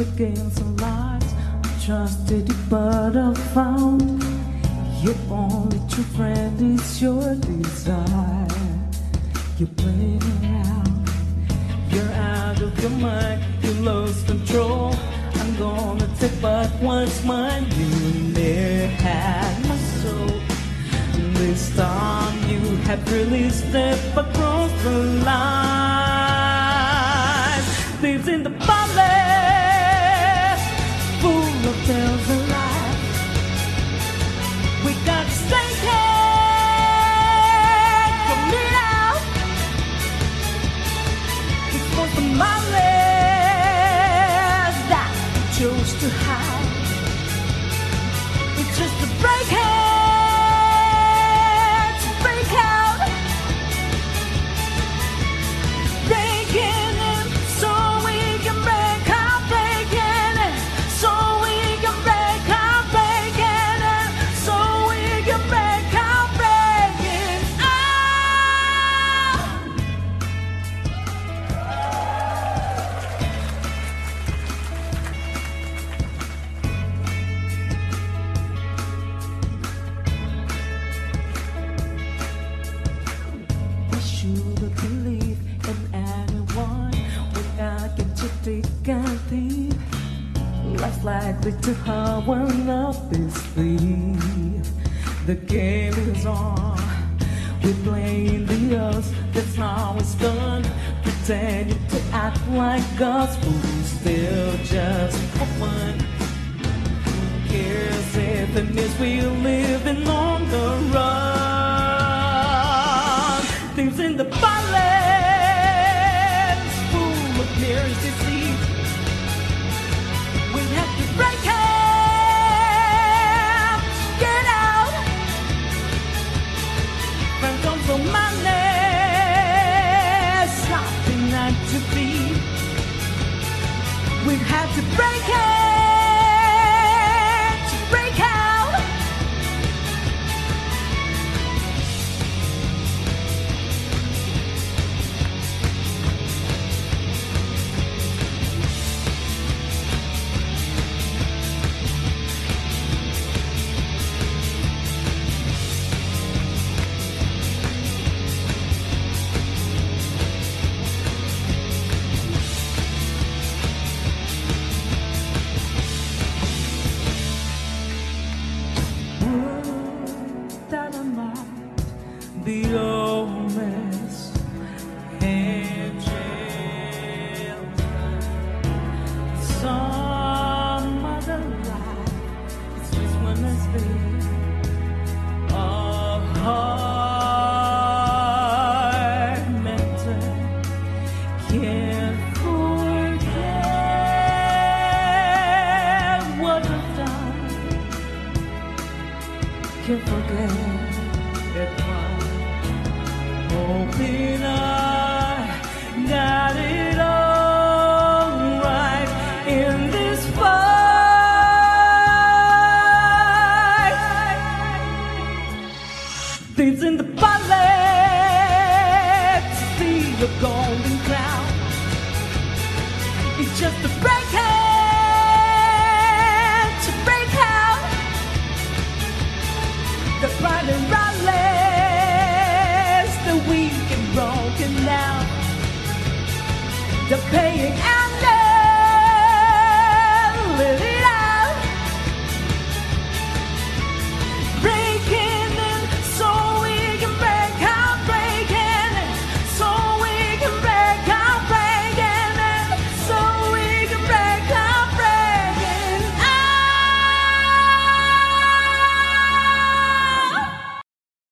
against the lies. I trusted you, but I found your only true friend is your desire. You play around, you're out of your mind, you lost control. I'm gonna take back what's mine. You never had my soul. This time you have really stepped across the line. Lives in the palace, full of tales and lies. We got to stay here, commit out. It's for the malice that we chose to hide. It's just To have one up this sleeve. The game is on. We're playing the us. That's how it's done. Pretending to act like us, but we still just fun. Who cares if it means we're living on the run? We have had to break it, golden cloud. It's just a break the paying out.